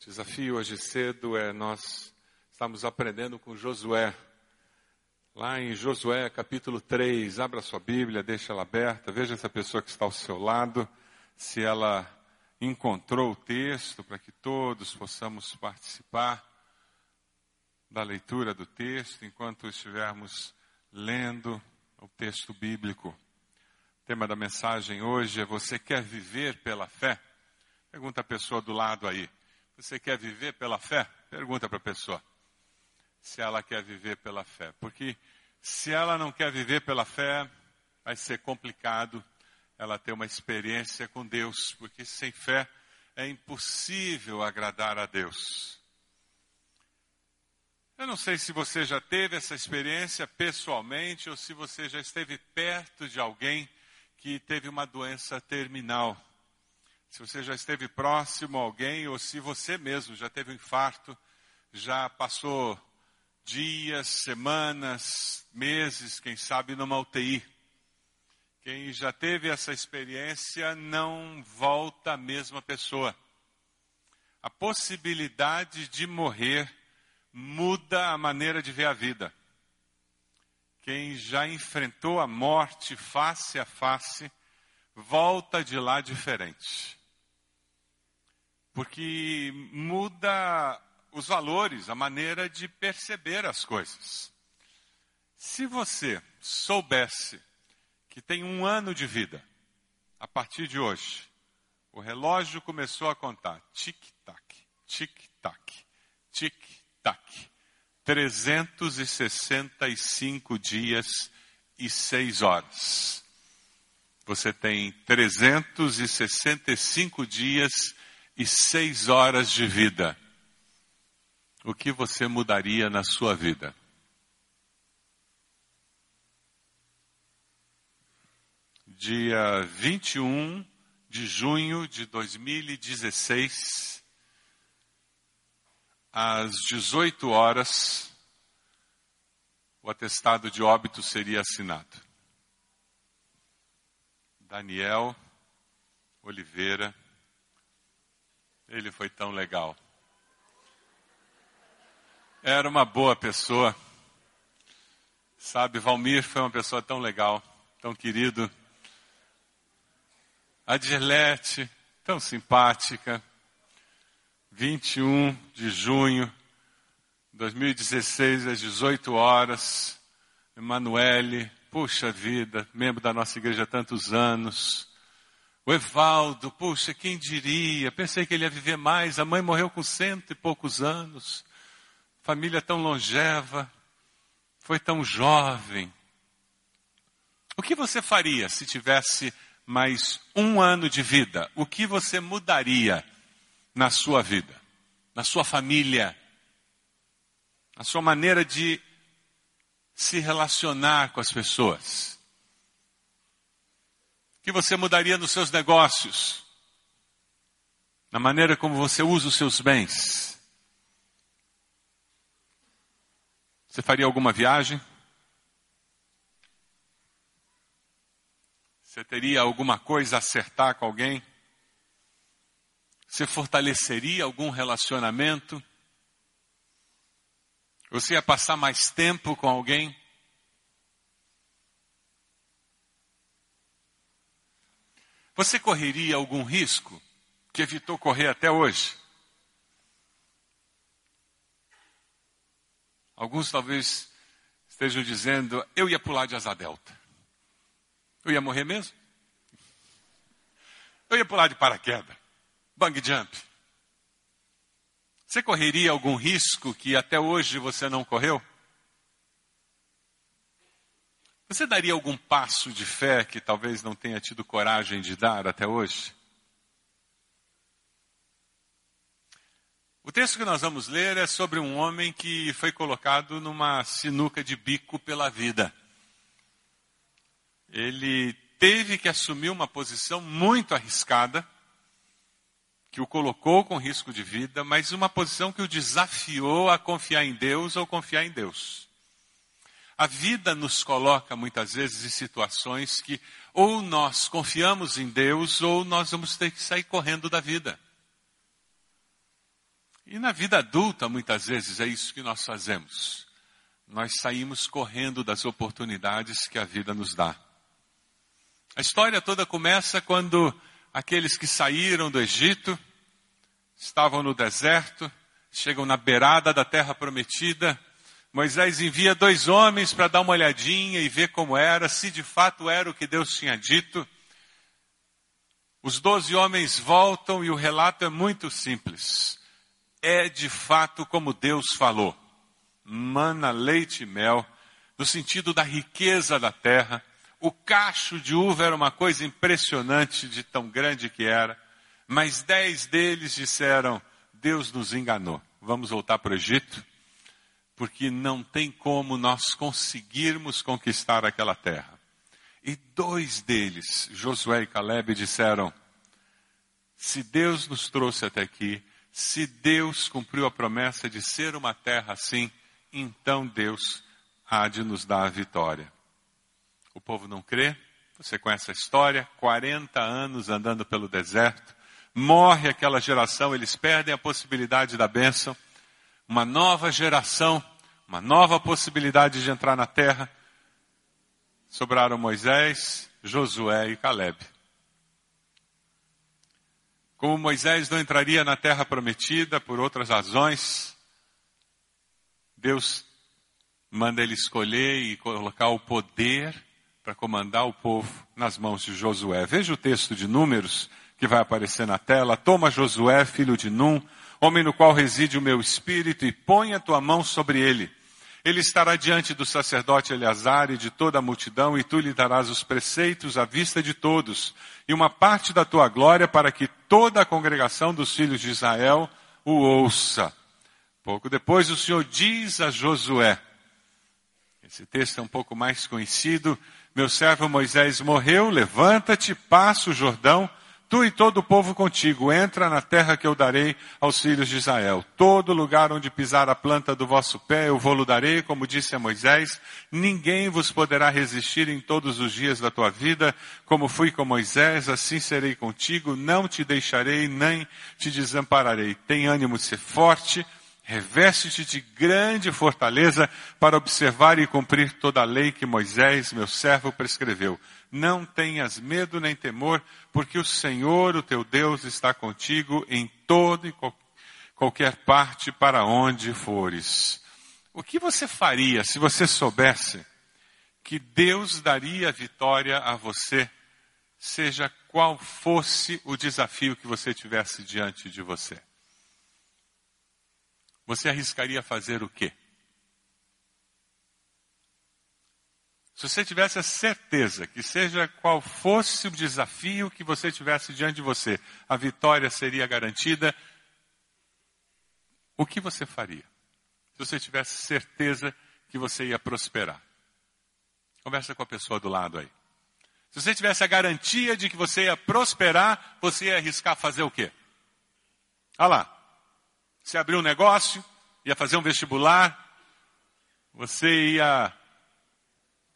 O desafio hoje cedo é nós estamos aprendendo com Josué. Lá em Josué capítulo 3, abra sua Bíblia, deixa ela aberta, veja essa pessoa que está ao seu lado, se ela encontrou o texto para que todos possamos participar da leitura do texto enquanto estivermos lendo o texto bíblico. O tema da mensagem hoje é: Você quer viver pela fé? Pergunta a pessoa do lado aí. Você quer viver pela fé? Pergunta para a pessoa se ela quer viver pela fé. Porque se ela não quer viver pela fé, vai ser complicado ela ter uma experiência com Deus, porque sem fé é impossível agradar a Deus. Eu não sei se você já teve essa experiência pessoalmente ou se você já esteve perto de alguém que teve uma doença terminal. Se você já esteve próximo a alguém ou se você mesmo já teve um infarto, já passou dias, semanas, meses, quem sabe numa UTI. Quem já teve essa experiência não volta a mesma pessoa. A possibilidade de morrer muda a maneira de ver a vida. Quem já enfrentou a morte face a face, volta de lá diferente. Porque muda os valores, a maneira de perceber as coisas. Se você soubesse que tem um ano de vida, a partir de hoje, o relógio começou a contar tic-tac, tic-tac, tic-tac Tac. 365 dias e 6 horas. Você tem 365 dias e 6 horas de vida. O que você mudaria na sua vida? Dia 21 de junho de 2016 às 18 horas, o atestado de óbito seria assinado. Daniel Oliveira, ele foi tão legal. Era uma boa pessoa. Sabe, Valmir foi uma pessoa tão legal, tão querido. A Dirlete, tão simpática. 21 de junho de 2016, às 18 horas. Emanuele, puxa vida, membro da nossa igreja há tantos anos. O Evaldo, puxa, quem diria? Pensei que ele ia viver mais. A mãe morreu com cento e poucos anos. Família tão longeva. Foi tão jovem. O que você faria se tivesse mais um ano de vida? O que você mudaria? na sua vida, na sua família, na sua maneira de se relacionar com as pessoas. Que você mudaria nos seus negócios? Na maneira como você usa os seus bens? Você faria alguma viagem? Você teria alguma coisa a acertar com alguém? Você fortaleceria algum relacionamento? Você ia passar mais tempo com alguém? Você correria algum risco que evitou correr até hoje? Alguns talvez estejam dizendo: eu ia pular de asa delta. Eu ia morrer mesmo? Eu ia pular de paraquedas bang jump. Você correria algum risco que até hoje você não correu? Você daria algum passo de fé que talvez não tenha tido coragem de dar até hoje? O texto que nós vamos ler é sobre um homem que foi colocado numa sinuca de bico pela vida. Ele teve que assumir uma posição muito arriscada que o colocou com risco de vida, mas uma posição que o desafiou a confiar em Deus ou confiar em Deus. A vida nos coloca muitas vezes em situações que ou nós confiamos em Deus ou nós vamos ter que sair correndo da vida. E na vida adulta, muitas vezes, é isso que nós fazemos. Nós saímos correndo das oportunidades que a vida nos dá. A história toda começa quando aqueles que saíram do Egito estavam no deserto, chegam na beirada da terra prometida. Moisés envia dois homens para dar uma olhadinha e ver como era, se de fato era o que Deus tinha dito. Os doze homens voltam e o relato é muito simples. É de fato como Deus falou. Mana, leite e mel, no sentido da riqueza da terra. O cacho de uva era uma coisa impressionante de tão grande que era. Mas dez deles disseram: Deus nos enganou. Vamos voltar para o Egito, porque não tem como nós conseguirmos conquistar aquela terra. E dois deles, Josué e Caleb, disseram: se Deus nos trouxe até aqui, se Deus cumpriu a promessa de ser uma terra assim, então Deus há de nos dar a vitória. O povo não crê, você conhece a história, 40 anos andando pelo deserto, morre aquela geração, eles perdem a possibilidade da bênção, uma nova geração, uma nova possibilidade de entrar na terra, sobraram Moisés, Josué e Caleb. Como Moisés não entraria na terra prometida por outras razões, Deus manda ele escolher e colocar o poder para comandar o povo nas mãos de Josué. Veja o texto de Números que vai aparecer na tela. Toma Josué, filho de Num, homem no qual reside o meu espírito, e põe a tua mão sobre ele ele estará diante do sacerdote Eleazar e de toda a multidão, e tu lhe darás os preceitos à vista de todos, e uma parte da tua glória para que toda a congregação dos filhos de Israel o ouça. Pouco depois o Senhor diz a Josué, esse texto é um pouco mais conhecido, meu servo Moisés morreu, levanta-te, passa o Jordão, Tu e todo o povo contigo, entra na terra que eu darei aos filhos de Israel. Todo lugar onde pisar a planta do vosso pé, eu vou-lo darei, como disse a Moisés. Ninguém vos poderá resistir em todos os dias da tua vida. Como fui com Moisés, assim serei contigo. Não te deixarei, nem te desampararei. Tem ânimo de ser forte. Reveste-te de grande fortaleza para observar e cumprir toda a lei que Moisés, meu servo, prescreveu não tenhas medo nem temor, porque o Senhor, o teu Deus, está contigo em toda e qualquer parte para onde fores. O que você faria se você soubesse que Deus daria vitória a você, seja qual fosse o desafio que você tivesse diante de você? Você arriscaria fazer o quê? Se você tivesse a certeza que seja qual fosse o desafio que você tivesse diante de você, a vitória seria garantida, o que você faria? Se você tivesse certeza que você ia prosperar. Conversa com a pessoa do lado aí. Se você tivesse a garantia de que você ia prosperar, você ia arriscar fazer o quê? Olha lá. Você abriu um negócio, ia fazer um vestibular, você ia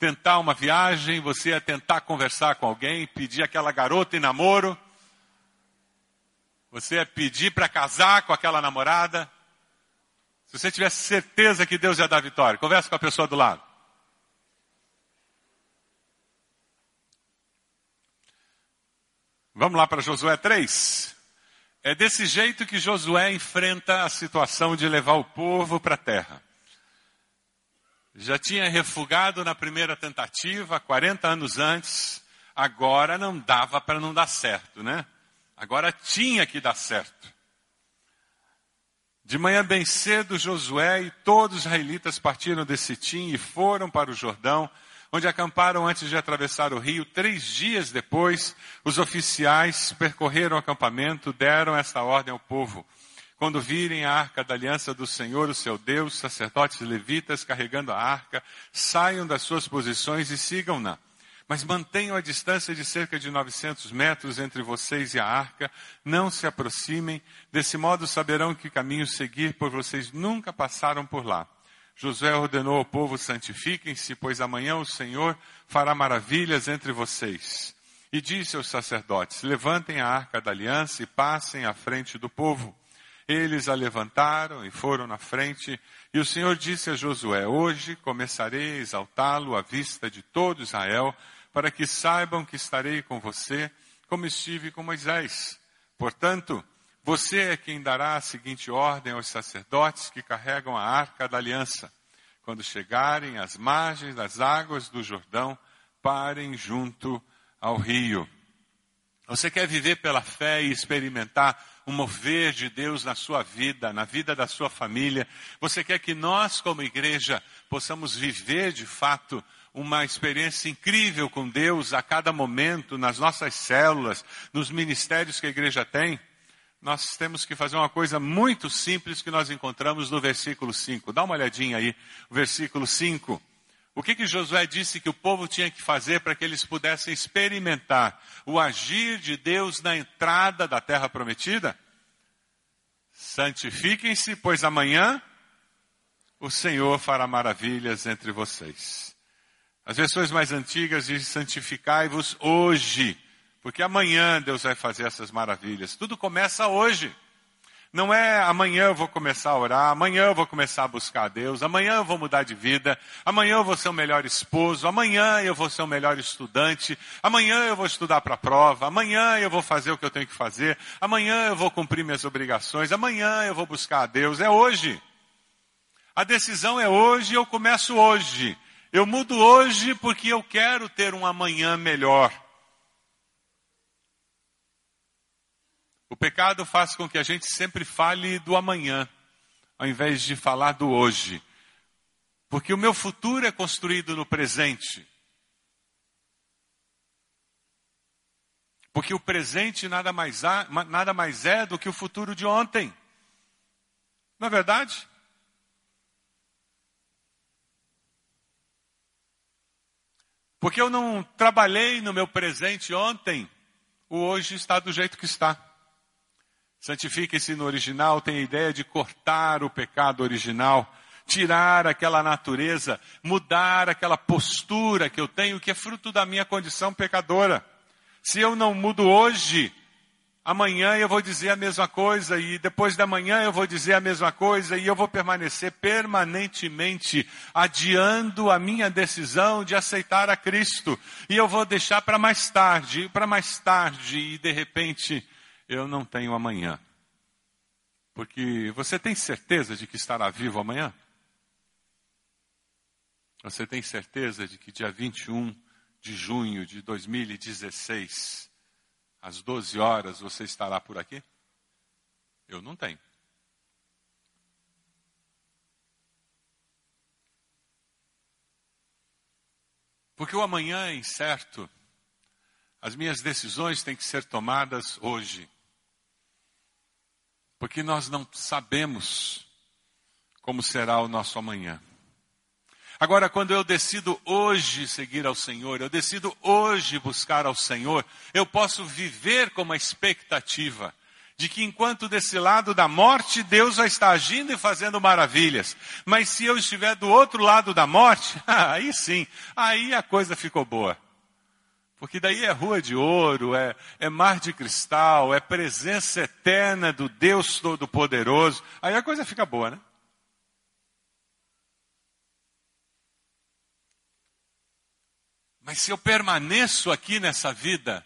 tentar uma viagem, você ia tentar conversar com alguém, pedir aquela garota em namoro, você ia pedir para casar com aquela namorada. Se você tivesse certeza que Deus ia dar vitória, conversa com a pessoa do lado. Vamos lá para Josué 3. É desse jeito que Josué enfrenta a situação de levar o povo para a terra já tinha refugado na primeira tentativa, 40 anos antes, agora não dava para não dar certo, né? Agora tinha que dar certo. De manhã bem cedo, Josué e todos os israelitas partiram de Sitim e foram para o Jordão, onde acamparam antes de atravessar o rio. Três dias depois, os oficiais percorreram o acampamento, deram esta ordem ao povo. Quando virem a arca da aliança do Senhor, o seu Deus, sacerdotes levitas carregando a arca, saiam das suas posições e sigam-na. Mas mantenham a distância de cerca de 900 metros entre vocês e a arca, não se aproximem, desse modo saberão que caminho seguir, pois vocês nunca passaram por lá. Josué ordenou ao povo: santifiquem-se, pois amanhã o Senhor fará maravilhas entre vocês. E disse aos sacerdotes: levantem a arca da aliança e passem à frente do povo. Eles a levantaram e foram na frente, e o Senhor disse a Josué: Hoje começarei a exaltá-lo à vista de todo Israel, para que saibam que estarei com você, como estive com Moisés. Portanto, você é quem dará a seguinte ordem aos sacerdotes que carregam a arca da aliança. Quando chegarem às margens das águas do Jordão, parem junto ao rio. Você quer viver pela fé e experimentar o mover de Deus na sua vida, na vida da sua família? Você quer que nós, como igreja, possamos viver de fato uma experiência incrível com Deus a cada momento, nas nossas células, nos ministérios que a igreja tem? Nós temos que fazer uma coisa muito simples que nós encontramos no versículo 5. Dá uma olhadinha aí, o versículo 5. O que, que Josué disse que o povo tinha que fazer para que eles pudessem experimentar o agir de Deus na entrada da terra prometida? Santifiquem-se, pois amanhã o Senhor fará maravilhas entre vocês. As versões mais antigas dizem santificai-vos hoje, porque amanhã Deus vai fazer essas maravilhas. Tudo começa hoje. Não é amanhã eu vou começar a orar, amanhã eu vou começar a buscar a Deus, amanhã eu vou mudar de vida, amanhã eu vou ser o melhor esposo, amanhã eu vou ser o melhor estudante, amanhã eu vou estudar para a prova, amanhã eu vou fazer o que eu tenho que fazer, amanhã eu vou cumprir minhas obrigações, amanhã eu vou buscar a Deus. É hoje. A decisão é hoje, eu começo hoje. Eu mudo hoje porque eu quero ter um amanhã melhor. O pecado faz com que a gente sempre fale do amanhã, ao invés de falar do hoje. Porque o meu futuro é construído no presente. Porque o presente nada mais, há, nada mais é do que o futuro de ontem. Não é verdade? Porque eu não trabalhei no meu presente ontem, o hoje está do jeito que está. Santifique-se no original tem a ideia de cortar o pecado original, tirar aquela natureza, mudar aquela postura que eu tenho, que é fruto da minha condição pecadora. Se eu não mudo hoje, amanhã eu vou dizer a mesma coisa, e depois da manhã eu vou dizer a mesma coisa, e eu vou permanecer permanentemente adiando a minha decisão de aceitar a Cristo. E eu vou deixar para mais tarde, para mais tarde, e de repente eu não tenho amanhã. Porque você tem certeza de que estará vivo amanhã? Você tem certeza de que dia 21 de junho de 2016, às 12 horas, você estará por aqui? Eu não tenho. Porque o amanhã é incerto. As minhas decisões têm que ser tomadas hoje porque nós não sabemos como será o nosso amanhã. Agora, quando eu decido hoje seguir ao Senhor, eu decido hoje buscar ao Senhor, eu posso viver com uma expectativa de que enquanto desse lado da morte, Deus vai estar agindo e fazendo maravilhas. Mas se eu estiver do outro lado da morte, aí sim, aí a coisa ficou boa. Porque daí é rua de ouro, é, é mar de cristal, é presença eterna do Deus Todo-Poderoso. Aí a coisa fica boa, né? Mas se eu permaneço aqui nessa vida,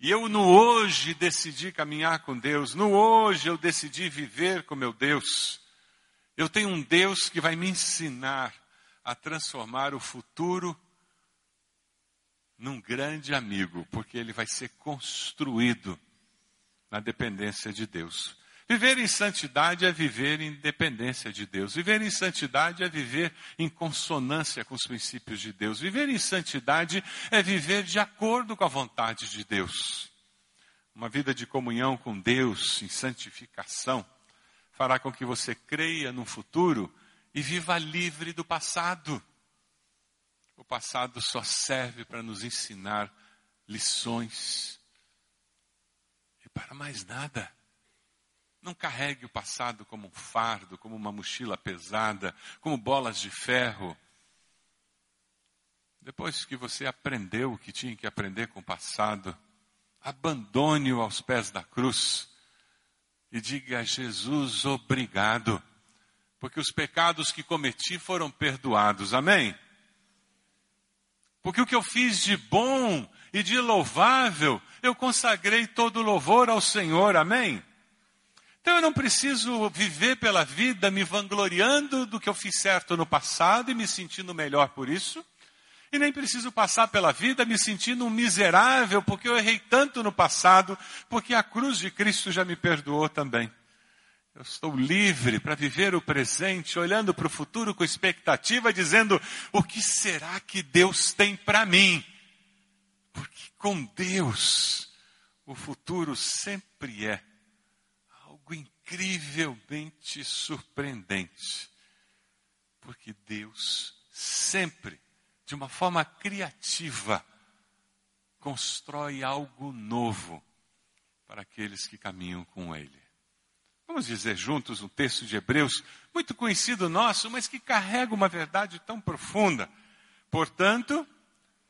e eu no hoje decidi caminhar com Deus, no hoje eu decidi viver com meu Deus, eu tenho um Deus que vai me ensinar a transformar o futuro num grande amigo, porque ele vai ser construído na dependência de Deus. Viver em santidade é viver em dependência de Deus. Viver em santidade é viver em consonância com os princípios de Deus. Viver em santidade é viver de acordo com a vontade de Deus. Uma vida de comunhão com Deus, em santificação, fará com que você creia no futuro e viva livre do passado. O passado só serve para nos ensinar lições e para mais nada. Não carregue o passado como um fardo, como uma mochila pesada, como bolas de ferro. Depois que você aprendeu o que tinha que aprender com o passado, abandone-o aos pés da cruz e diga a Jesus obrigado, porque os pecados que cometi foram perdoados. Amém? Porque o que eu fiz de bom e de louvável, eu consagrei todo louvor ao Senhor. Amém? Então eu não preciso viver pela vida me vangloriando do que eu fiz certo no passado e me sentindo melhor por isso. E nem preciso passar pela vida me sentindo um miserável porque eu errei tanto no passado, porque a cruz de Cristo já me perdoou também. Eu estou livre para viver o presente, olhando para o futuro com expectativa, dizendo: o que será que Deus tem para mim? Porque com Deus, o futuro sempre é algo incrivelmente surpreendente. Porque Deus sempre, de uma forma criativa, constrói algo novo para aqueles que caminham com Ele. Vamos dizer juntos um texto de Hebreus, muito conhecido nosso, mas que carrega uma verdade tão profunda. Portanto,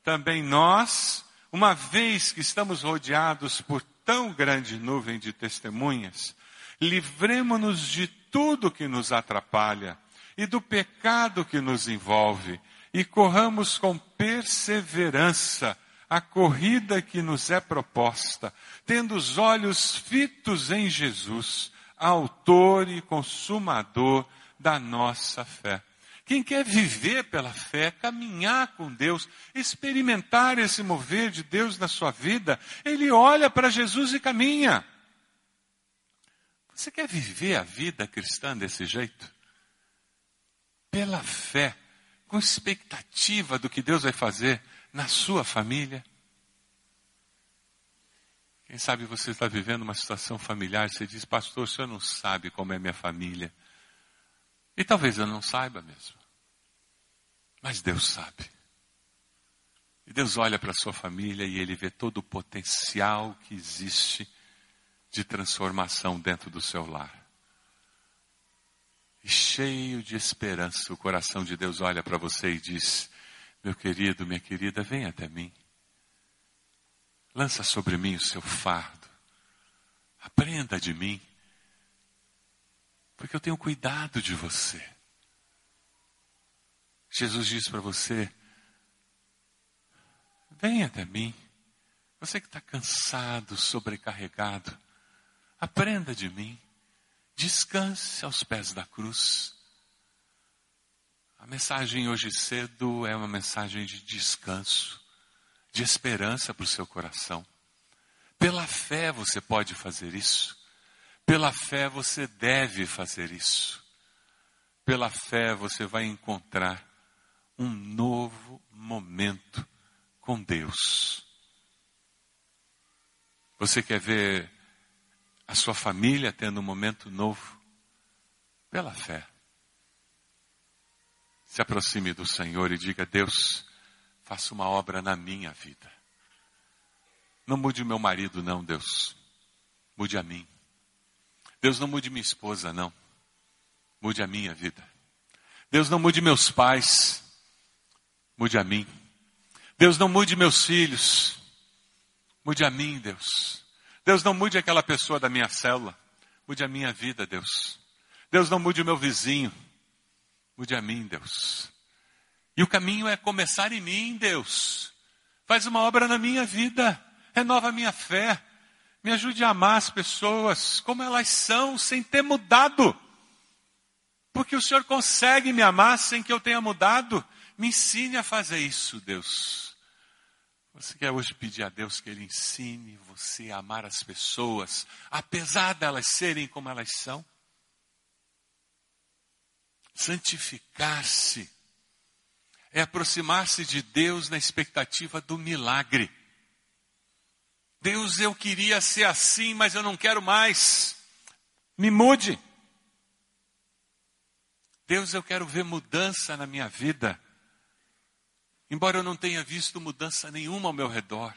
também nós, uma vez que estamos rodeados por tão grande nuvem de testemunhas, livremos-nos de tudo que nos atrapalha e do pecado que nos envolve e corramos com perseverança a corrida que nos é proposta, tendo os olhos fitos em Jesus, autor e consumador da nossa fé. Quem quer viver pela fé, caminhar com Deus, experimentar esse mover de Deus na sua vida, ele olha para Jesus e caminha. Você quer viver a vida cristã desse jeito? Pela fé, com expectativa do que Deus vai fazer na sua família? Quem sabe você está vivendo uma situação familiar, você diz, pastor, o senhor não sabe como é minha família. E talvez eu não saiba mesmo. Mas Deus sabe. E Deus olha para a sua família e ele vê todo o potencial que existe de transformação dentro do seu lar. E cheio de esperança, o coração de Deus olha para você e diz: Meu querido, minha querida, vem até mim. Lança sobre mim o seu fardo. Aprenda de mim. Porque eu tenho cuidado de você. Jesus diz para você: Vem até mim. Você que está cansado, sobrecarregado, Aprenda de mim. Descanse aos pés da cruz. A mensagem hoje cedo é uma mensagem de descanso, de esperança para o seu coração. Pela fé você pode fazer isso. Pela fé você deve fazer isso. Pela fé você vai encontrar um novo momento com Deus. Você quer ver a sua família tendo um momento novo pela fé. Se aproxime do Senhor e diga: Deus, faça uma obra na minha vida. Não mude o meu marido, não, Deus. Mude a mim. Deus, não mude minha esposa, não. Mude a minha vida. Deus, não mude meus pais. Mude a mim. Deus, não mude meus filhos. Mude a mim, Deus. Deus não mude aquela pessoa da minha célula, mude a minha vida, Deus. Deus não mude o meu vizinho, mude a mim, Deus. E o caminho é começar em mim, Deus. Faz uma obra na minha vida, renova a minha fé, me ajude a amar as pessoas como elas são, sem ter mudado. Porque o Senhor consegue me amar sem que eu tenha mudado. Me ensine a fazer isso, Deus. Você quer hoje pedir a Deus que Ele ensine você a amar as pessoas, apesar delas serem como elas são? Santificar-se é aproximar-se de Deus na expectativa do milagre. Deus, eu queria ser assim, mas eu não quero mais. Me mude. Deus, eu quero ver mudança na minha vida. Embora eu não tenha visto mudança nenhuma ao meu redor.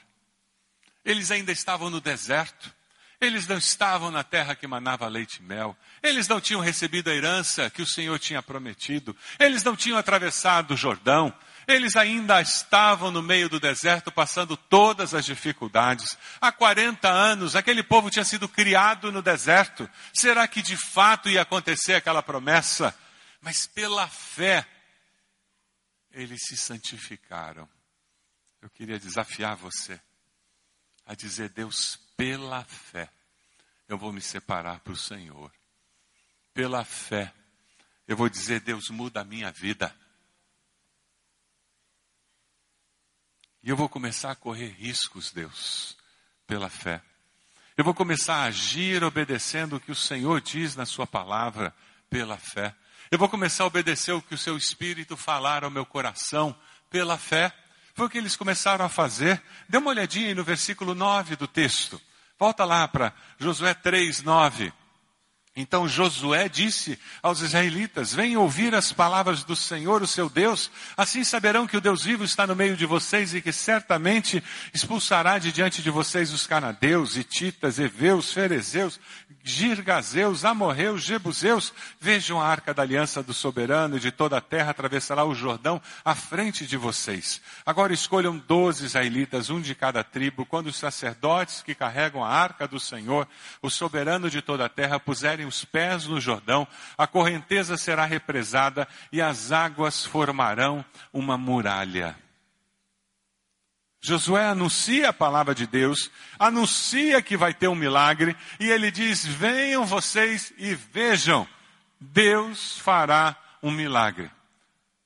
Eles ainda estavam no deserto. Eles não estavam na terra que manava leite e mel. Eles não tinham recebido a herança que o Senhor tinha prometido. Eles não tinham atravessado o Jordão. Eles ainda estavam no meio do deserto, passando todas as dificuldades. Há 40 anos, aquele povo tinha sido criado no deserto. Será que de fato ia acontecer aquela promessa? Mas pela fé, eles se santificaram. Eu queria desafiar você a dizer: Deus, pela fé, eu vou me separar para o Senhor. Pela fé, eu vou dizer: Deus, muda a minha vida. E eu vou começar a correr riscos, Deus, pela fé. Eu vou começar a agir obedecendo o que o Senhor diz na Sua palavra, pela fé. Eu vou começar a obedecer o que o Seu Espírito falar ao meu coração, pela fé. Foi o que eles começaram a fazer. Dê uma olhadinha aí no versículo 9 do texto. Volta lá para Josué 3, 9. Então Josué disse aos israelitas: Venham ouvir as palavras do Senhor, o seu Deus, assim saberão que o Deus vivo está no meio de vocês e que certamente expulsará de diante de vocês os canadeus, ititas, heveus, ferezeus, girgazeus, amorreus, jebuseus. Vejam a arca da aliança do soberano e de toda a terra atravessará o Jordão à frente de vocês. Agora escolham doze israelitas, um de cada tribo, quando os sacerdotes que carregam a arca do Senhor, o soberano de toda a terra, puserem os pés no Jordão, a correnteza será represada e as águas formarão uma muralha. Josué anuncia a palavra de Deus, anuncia que vai ter um milagre, e ele diz: Venham vocês e vejam, Deus fará um milagre.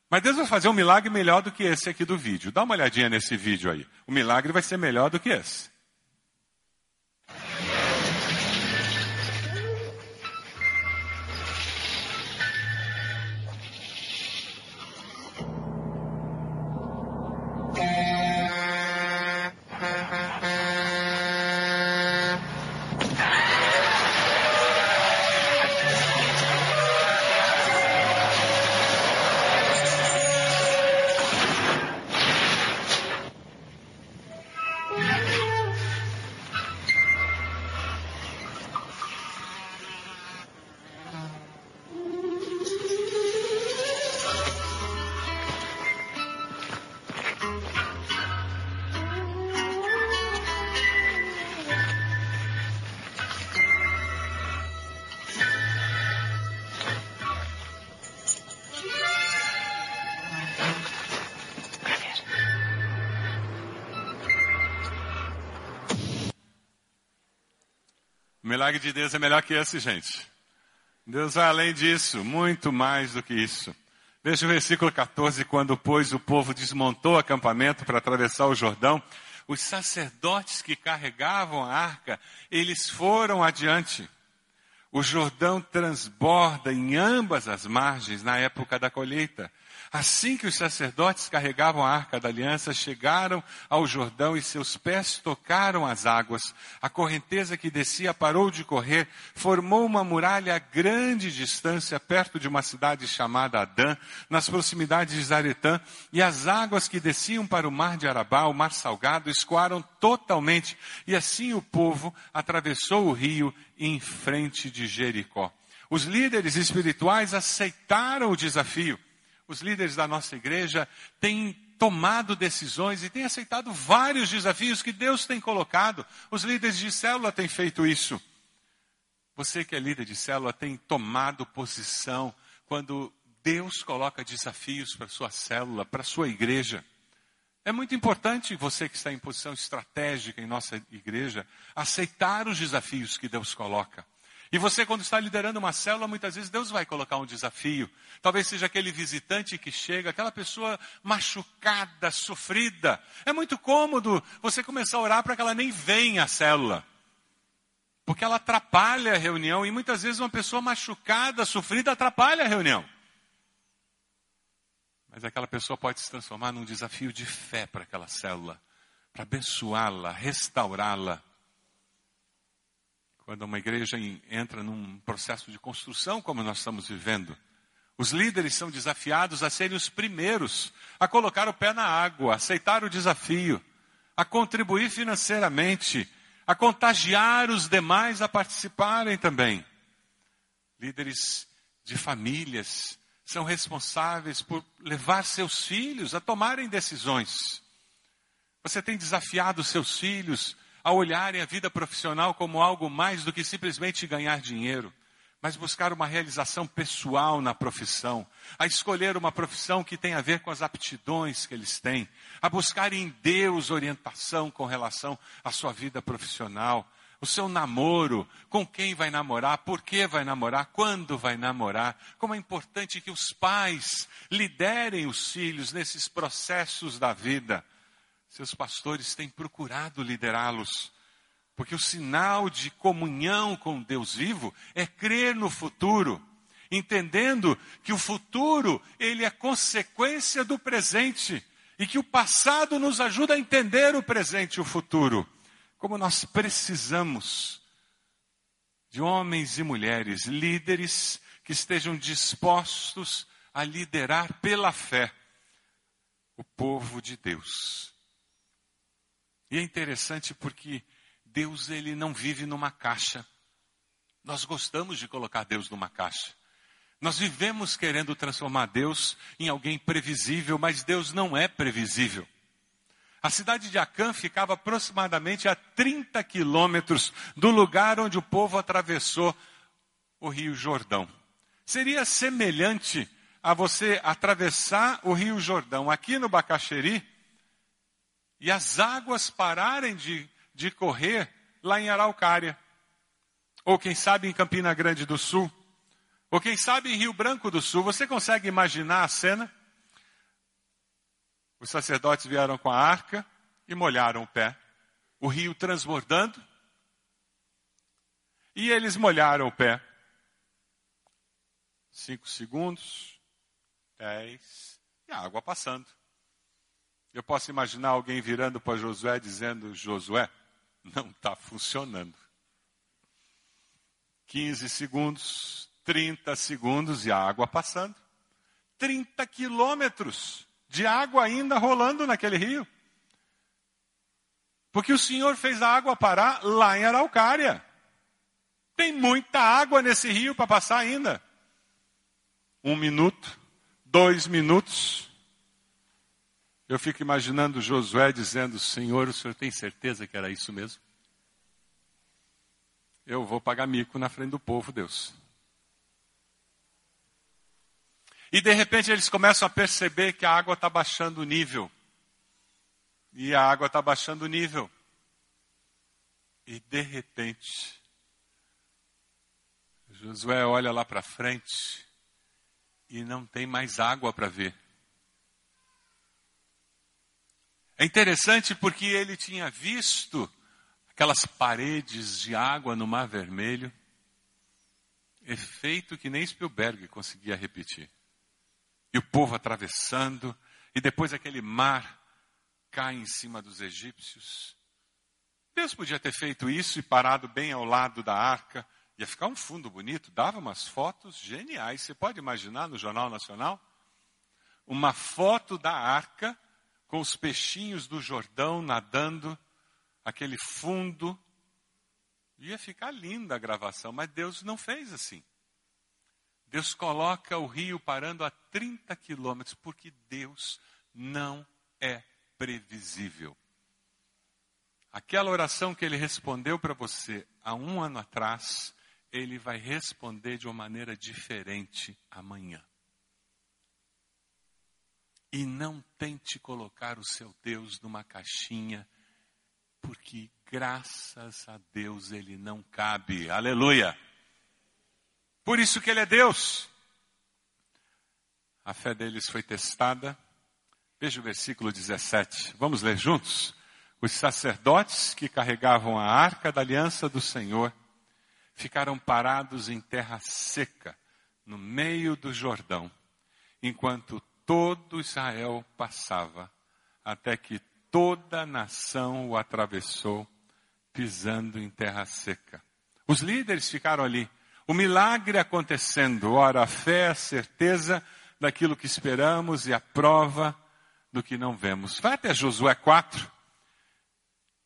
Mas Deus vai fazer um milagre melhor do que esse aqui do vídeo. Dá uma olhadinha nesse vídeo aí. O milagre vai ser melhor do que esse. Milagre de Deus é melhor que esse, gente. Deus vai além disso, muito mais do que isso. Veja o versículo 14, quando, pois, o povo desmontou o acampamento para atravessar o Jordão, os sacerdotes que carregavam a arca, eles foram adiante. O Jordão transborda em ambas as margens na época da colheita. Assim que os sacerdotes carregavam a arca da aliança, chegaram ao Jordão e seus pés tocaram as águas. A correnteza que descia parou de correr, formou uma muralha a grande distância perto de uma cidade chamada Adã, nas proximidades de Zaretã, e as águas que desciam para o mar de Arabá, o mar salgado, escoaram totalmente, e assim o povo atravessou o rio em frente de Jericó. Os líderes espirituais aceitaram o desafio os líderes da nossa igreja têm tomado decisões e têm aceitado vários desafios que Deus tem colocado. Os líderes de célula têm feito isso. Você que é líder de célula tem tomado posição quando Deus coloca desafios para sua célula, para sua igreja. É muito importante você que está em posição estratégica em nossa igreja aceitar os desafios que Deus coloca. E você, quando está liderando uma célula, muitas vezes Deus vai colocar um desafio. Talvez seja aquele visitante que chega, aquela pessoa machucada, sofrida. É muito cômodo você começar a orar para que ela nem venha à célula. Porque ela atrapalha a reunião e muitas vezes uma pessoa machucada, sofrida, atrapalha a reunião. Mas aquela pessoa pode se transformar num desafio de fé para aquela célula, para abençoá-la, restaurá-la quando uma igreja entra num processo de construção como nós estamos vivendo, os líderes são desafiados a serem os primeiros a colocar o pé na água, a aceitar o desafio, a contribuir financeiramente, a contagiar os demais a participarem também. Líderes de famílias são responsáveis por levar seus filhos a tomarem decisões. Você tem desafiado seus filhos a olharem a vida profissional como algo mais do que simplesmente ganhar dinheiro, mas buscar uma realização pessoal na profissão, a escolher uma profissão que tem a ver com as aptidões que eles têm, a buscar em Deus orientação com relação à sua vida profissional, o seu namoro, com quem vai namorar, por que vai namorar, quando vai namorar, como é importante que os pais liderem os filhos nesses processos da vida. Seus pastores têm procurado liderá-los, porque o sinal de comunhão com Deus vivo é crer no futuro, entendendo que o futuro ele é consequência do presente e que o passado nos ajuda a entender o presente e o futuro como nós precisamos de homens e mulheres, líderes que estejam dispostos a liderar pela fé o povo de Deus. E é interessante porque Deus ele não vive numa caixa. Nós gostamos de colocar Deus numa caixa. Nós vivemos querendo transformar Deus em alguém previsível, mas Deus não é previsível. A cidade de Acã ficava aproximadamente a 30 quilômetros do lugar onde o povo atravessou o Rio Jordão. Seria semelhante a você atravessar o Rio Jordão aqui no Bacaxeri e as águas pararem de, de correr lá em Araucária. Ou quem sabe em Campina Grande do Sul. Ou quem sabe em Rio Branco do Sul. Você consegue imaginar a cena? Os sacerdotes vieram com a arca e molharam o pé. O rio transbordando. E eles molharam o pé. Cinco segundos, dez, e a água passando. Eu posso imaginar alguém virando para Josué dizendo: Josué, não está funcionando. 15 segundos, 30 segundos e a água passando. 30 quilômetros de água ainda rolando naquele rio. Porque o Senhor fez a água parar lá em Araucária. Tem muita água nesse rio para passar ainda. Um minuto, dois minutos. Eu fico imaginando Josué dizendo: Senhor, o senhor tem certeza que era isso mesmo? Eu vou pagar mico na frente do povo, Deus. E de repente eles começam a perceber que a água está baixando o nível. E a água está baixando o nível. E de repente, Josué olha lá para frente e não tem mais água para ver. É interessante porque ele tinha visto aquelas paredes de água no Mar Vermelho, efeito que nem Spielberg conseguia repetir e o povo atravessando, e depois aquele mar cai em cima dos egípcios. Deus podia ter feito isso e parado bem ao lado da arca, ia ficar um fundo bonito, dava umas fotos geniais. Você pode imaginar no Jornal Nacional? Uma foto da arca com os peixinhos do Jordão nadando, aquele fundo. Ia ficar linda a gravação, mas Deus não fez assim. Deus coloca o rio parando a 30 quilômetros, porque Deus não é previsível. Aquela oração que ele respondeu para você há um ano atrás, ele vai responder de uma maneira diferente amanhã. E não tente colocar o seu Deus numa caixinha, porque graças a Deus ele não cabe. Aleluia! Por isso que ele é Deus. A fé deles foi testada. Veja o versículo 17. Vamos ler juntos? Os sacerdotes que carregavam a arca da aliança do Senhor ficaram parados em terra seca, no meio do Jordão, enquanto todo Israel passava, até que toda a nação o atravessou, pisando em terra seca. Os líderes ficaram ali o milagre acontecendo. Ora, a fé é a certeza daquilo que esperamos e a prova do que não vemos. Vai até Josué 4.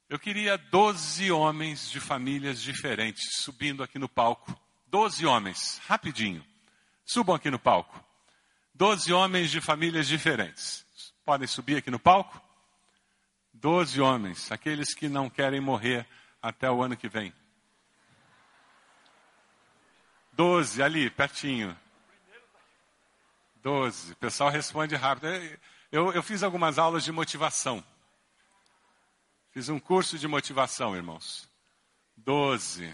Eu queria 12 homens de famílias diferentes subindo aqui no palco. 12 homens, rapidinho. Subam aqui no palco. 12 homens de famílias diferentes. Podem subir aqui no palco? 12 homens, aqueles que não querem morrer até o ano que vem. 12, ali, pertinho. 12. O pessoal responde rápido. Eu, eu fiz algumas aulas de motivação. Fiz um curso de motivação, irmãos. 12.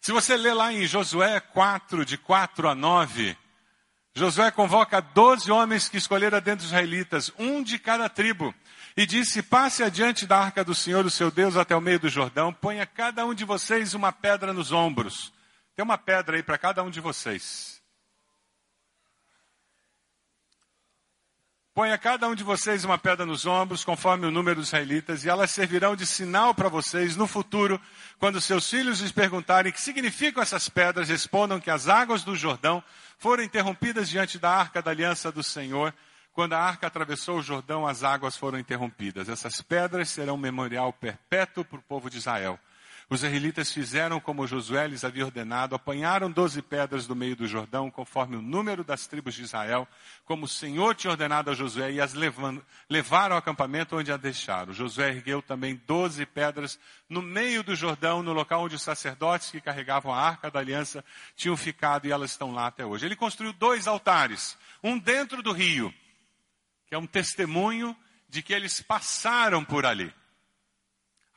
Se você ler lá em Josué 4, de 4 a 9, Josué convoca 12 homens que escolheram dentro dos israelitas, um de cada tribo, e disse: Passe adiante da arca do Senhor, o seu Deus, até o meio do Jordão, ponha cada um de vocês uma pedra nos ombros. Tem uma pedra aí para cada um de vocês. Ponha cada um de vocês uma pedra nos ombros, conforme o número dos israelitas, e elas servirão de sinal para vocês no futuro, quando seus filhos lhes perguntarem o que significam essas pedras, respondam que as águas do Jordão foram interrompidas diante da arca da aliança do Senhor. Quando a arca atravessou o Jordão, as águas foram interrompidas. Essas pedras serão um memorial perpétuo para o povo de Israel. Os israelitas fizeram como Josué lhes havia ordenado, apanharam doze pedras do meio do Jordão, conforme o número das tribos de Israel, como o Senhor tinha ordenado a Josué, e as levaram ao acampamento onde a deixaram. Josué ergueu também doze pedras no meio do Jordão, no local onde os sacerdotes que carregavam a arca da aliança tinham ficado, e elas estão lá até hoje. Ele construiu dois altares, um dentro do rio, que é um testemunho de que eles passaram por ali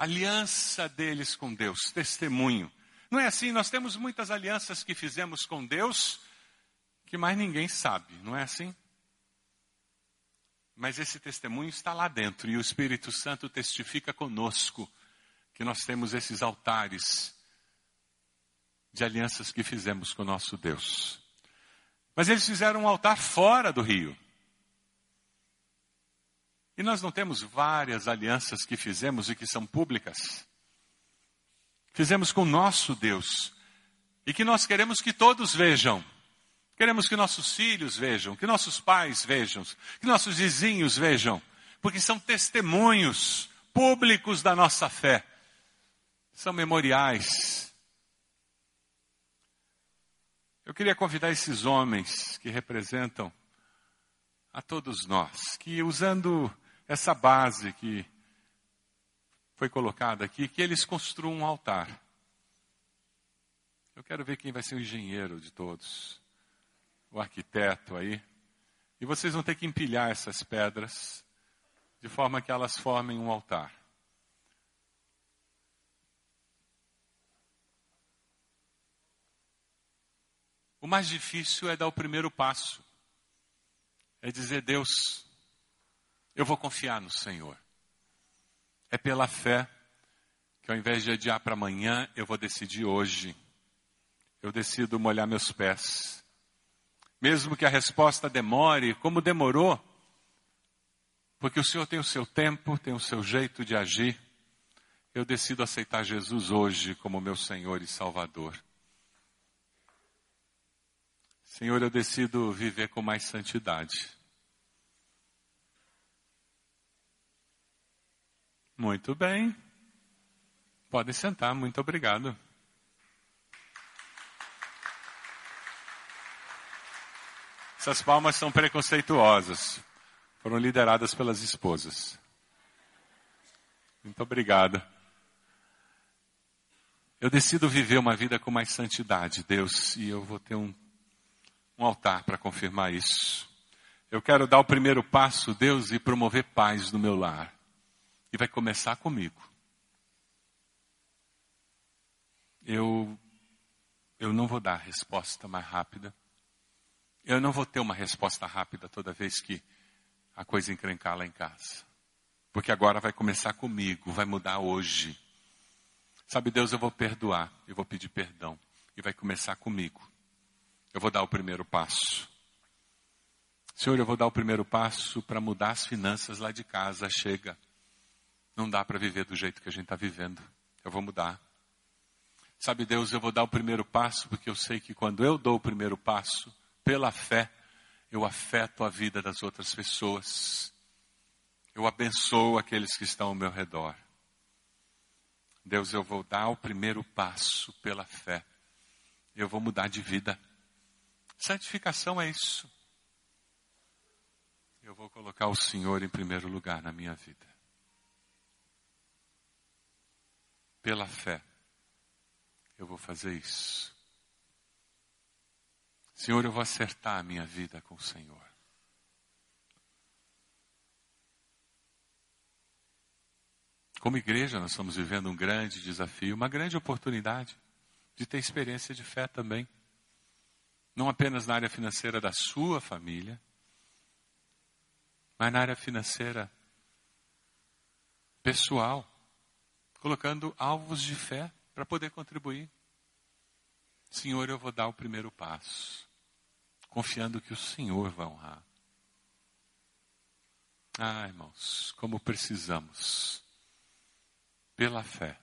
aliança deles com Deus, testemunho. Não é assim? Nós temos muitas alianças que fizemos com Deus que mais ninguém sabe, não é assim? Mas esse testemunho está lá dentro e o Espírito Santo testifica conosco que nós temos esses altares de alianças que fizemos com o nosso Deus. Mas eles fizeram um altar fora do rio. Nós não temos várias alianças que fizemos e que são públicas. Fizemos com nosso Deus. E que nós queremos que todos vejam. Queremos que nossos filhos vejam, que nossos pais vejam, que nossos vizinhos vejam. Porque são testemunhos públicos da nossa fé. São memoriais. Eu queria convidar esses homens que representam a todos nós, que usando essa base que foi colocada aqui, que eles construam um altar. Eu quero ver quem vai ser o engenheiro de todos, o arquiteto aí. E vocês vão ter que empilhar essas pedras de forma que elas formem um altar. O mais difícil é dar o primeiro passo. É dizer, Deus, eu vou confiar no Senhor. É pela fé que ao invés de adiar para amanhã, eu vou decidir hoje. Eu decido molhar meus pés. Mesmo que a resposta demore, como demorou, porque o Senhor tem o seu tempo, tem o seu jeito de agir, eu decido aceitar Jesus hoje como meu Senhor e Salvador. Senhor, eu decido viver com mais santidade. Muito bem. Podem sentar, muito obrigado. Essas palmas são preconceituosas. Foram lideradas pelas esposas. Muito obrigado. Eu decido viver uma vida com mais santidade, Deus, e eu vou ter um, um altar para confirmar isso. Eu quero dar o primeiro passo, Deus, e promover paz no meu lar. E vai começar comigo. Eu, eu não vou dar a resposta mais rápida. Eu não vou ter uma resposta rápida toda vez que a coisa encrencar lá em casa. Porque agora vai começar comigo, vai mudar hoje. Sabe, Deus, eu vou perdoar, eu vou pedir perdão. E vai começar comigo. Eu vou dar o primeiro passo. Senhor, eu vou dar o primeiro passo para mudar as finanças lá de casa. Chega. Não dá para viver do jeito que a gente está vivendo. Eu vou mudar. Sabe, Deus, eu vou dar o primeiro passo, porque eu sei que quando eu dou o primeiro passo, pela fé, eu afeto a vida das outras pessoas. Eu abençoo aqueles que estão ao meu redor. Deus, eu vou dar o primeiro passo pela fé. Eu vou mudar de vida. Santificação é isso. Eu vou colocar o Senhor em primeiro lugar na minha vida. Pela fé, eu vou fazer isso. Senhor, eu vou acertar a minha vida com o Senhor. Como igreja, nós estamos vivendo um grande desafio, uma grande oportunidade de ter experiência de fé também. Não apenas na área financeira da sua família, mas na área financeira pessoal, colocando alvos de fé para poder contribuir. Senhor, eu vou dar o primeiro passo, confiando que o Senhor vai honrar. Ah, irmãos, como precisamos pela fé,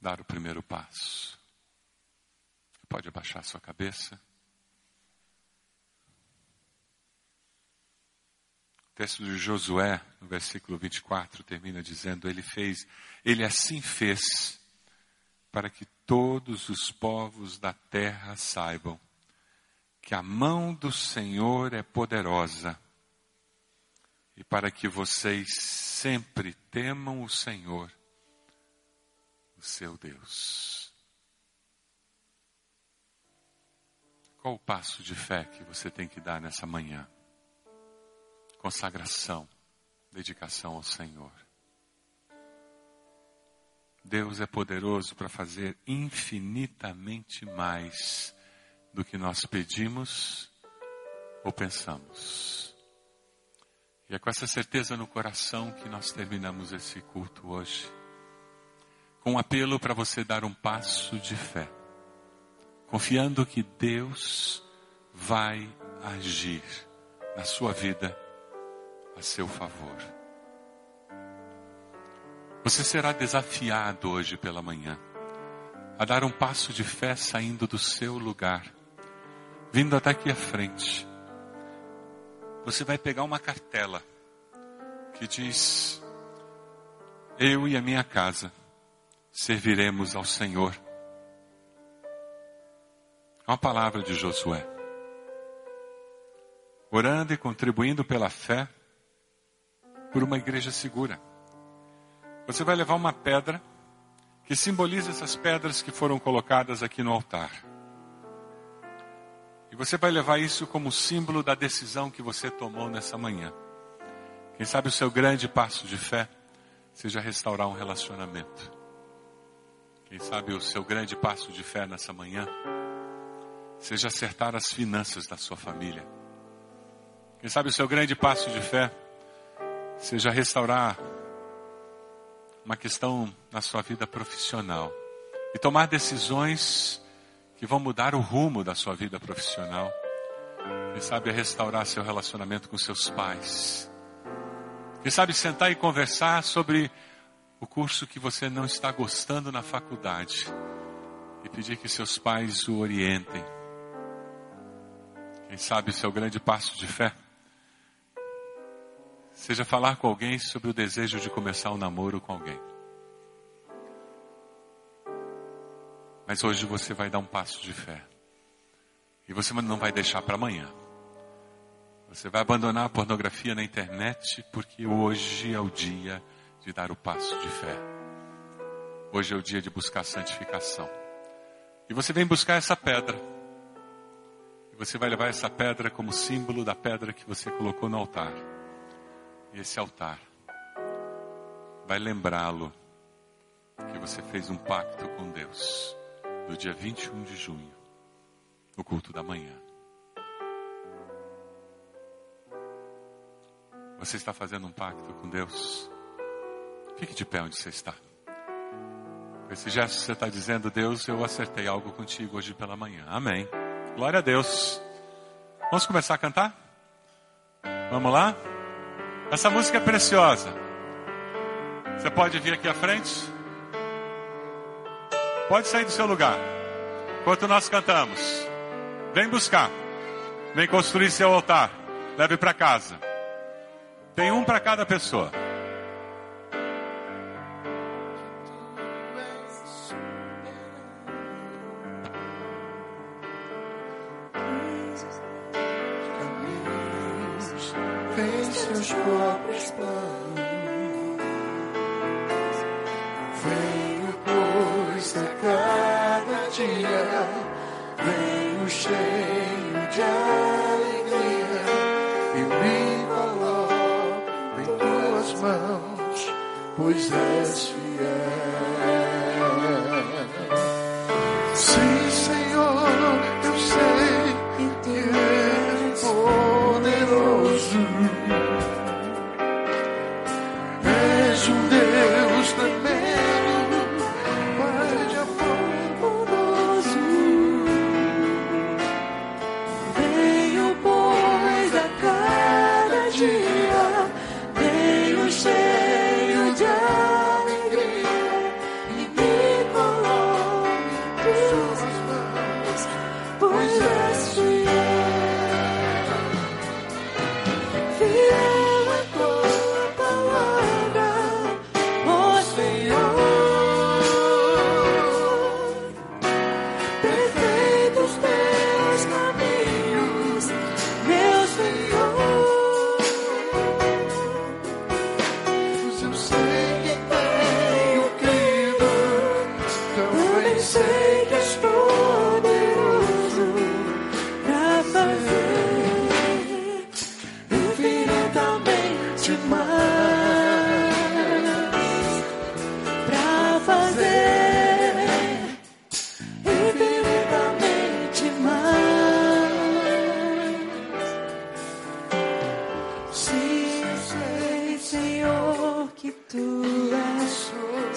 dar o primeiro passo. Pode abaixar sua cabeça. O texto de Josué, no versículo 24, termina dizendo: Ele fez, ele assim fez, para que todos os povos da terra saibam que a mão do Senhor é poderosa e para que vocês sempre temam o Senhor, o seu Deus. Qual o passo de fé que você tem que dar nessa manhã? Consagração, dedicação ao Senhor. Deus é poderoso para fazer infinitamente mais do que nós pedimos ou pensamos. E é com essa certeza no coração que nós terminamos esse culto hoje. Com um apelo para você dar um passo de fé, confiando que Deus vai agir na sua vida a seu favor. Você será desafiado hoje pela manhã a dar um passo de fé saindo do seu lugar, vindo até aqui à frente você vai pegar uma cartela que diz: Eu e a minha casa serviremos ao Senhor. É uma palavra de Josué. Orando e contribuindo pela fé por uma igreja segura. Você vai levar uma pedra que simboliza essas pedras que foram colocadas aqui no altar. E você vai levar isso como símbolo da decisão que você tomou nessa manhã. Quem sabe o seu grande passo de fé seja restaurar um relacionamento. Quem sabe o seu grande passo de fé nessa manhã seja acertar as finanças da sua família. Quem sabe o seu grande passo de fé seja restaurar uma questão na sua vida profissional e tomar decisões que vão mudar o rumo da sua vida profissional. Quem sabe restaurar seu relacionamento com seus pais. Quem sabe sentar e conversar sobre o curso que você não está gostando na faculdade e pedir que seus pais o orientem. Quem sabe seu grande passo de fé seja falar com alguém sobre o desejo de começar um namoro com alguém. Mas hoje você vai dar um passo de fé. E você não vai deixar para amanhã. Você vai abandonar a pornografia na internet porque hoje é o dia de dar o passo de fé. Hoje é o dia de buscar santificação. E você vem buscar essa pedra. E você vai levar essa pedra como símbolo da pedra que você colocou no altar. Esse altar vai lembrá-lo que você fez um pacto com Deus no dia 21 de junho, no culto da manhã. Você está fazendo um pacto com Deus? Fique de pé onde você está. Com esse gesto você está dizendo, Deus, eu acertei algo contigo hoje pela manhã. Amém. Glória a Deus. Vamos começar a cantar? Vamos lá? Essa música é preciosa. Você pode vir aqui à frente? Pode sair do seu lugar. Enquanto nós cantamos. Vem buscar. Vem construir seu altar. Leve para casa. Tem um para cada pessoa.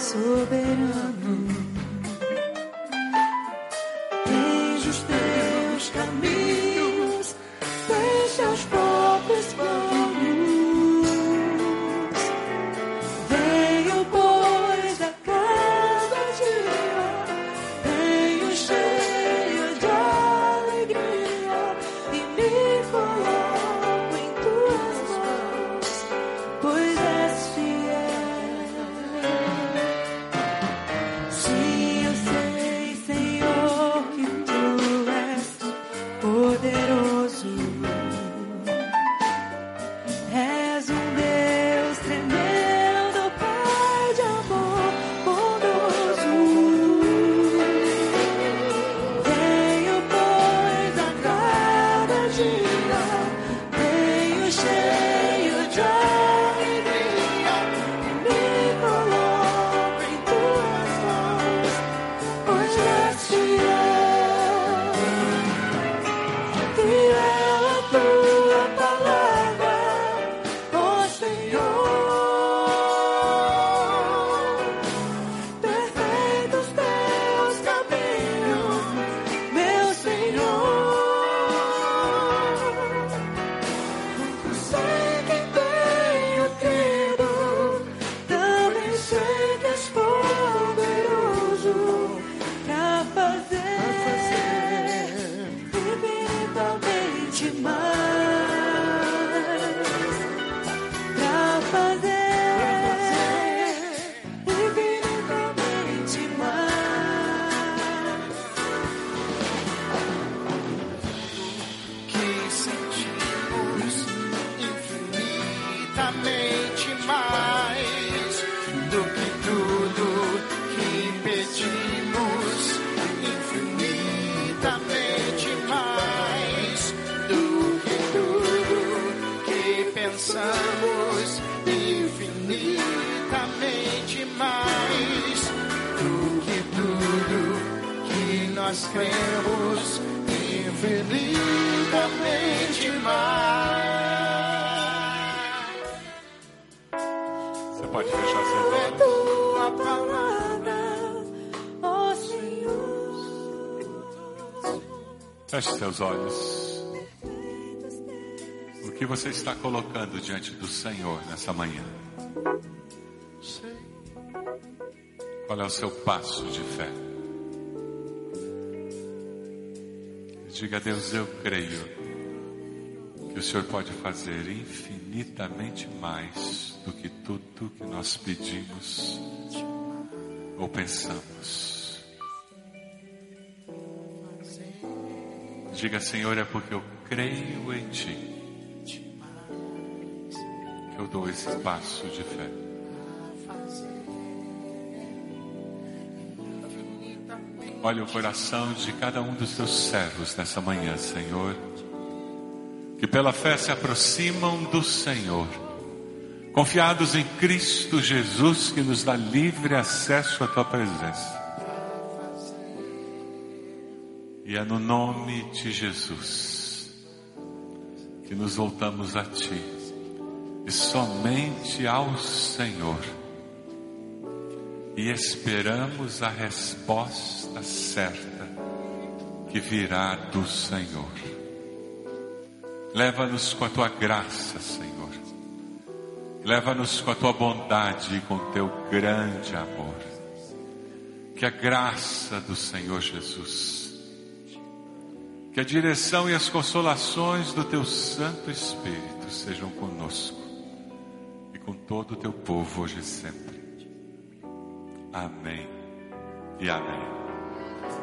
soberano. Feche seus olhos. O que você está colocando diante do Senhor nessa manhã? Qual é o seu passo de fé? Diga a Deus, eu creio que o Senhor pode fazer infinitamente mais do que tudo que nós pedimos ou pensamos. Diga, Senhor, é porque eu creio em Ti que eu dou esse passo de fé. Olha o coração de cada um dos teus servos nessa manhã, Senhor, que pela fé se aproximam do Senhor, confiados em Cristo Jesus, que nos dá livre acesso à tua presença. E é no nome de Jesus que nos voltamos a Ti e somente ao Senhor e esperamos a resposta certa que virá do Senhor. Leva-nos com a tua graça, Senhor. Leva-nos com a tua bondade e com o teu grande amor. Que a graça do Senhor Jesus, que a direção e as consolações do teu Santo Espírito sejam conosco e com todo o teu povo hoje e sempre. Amém e amém.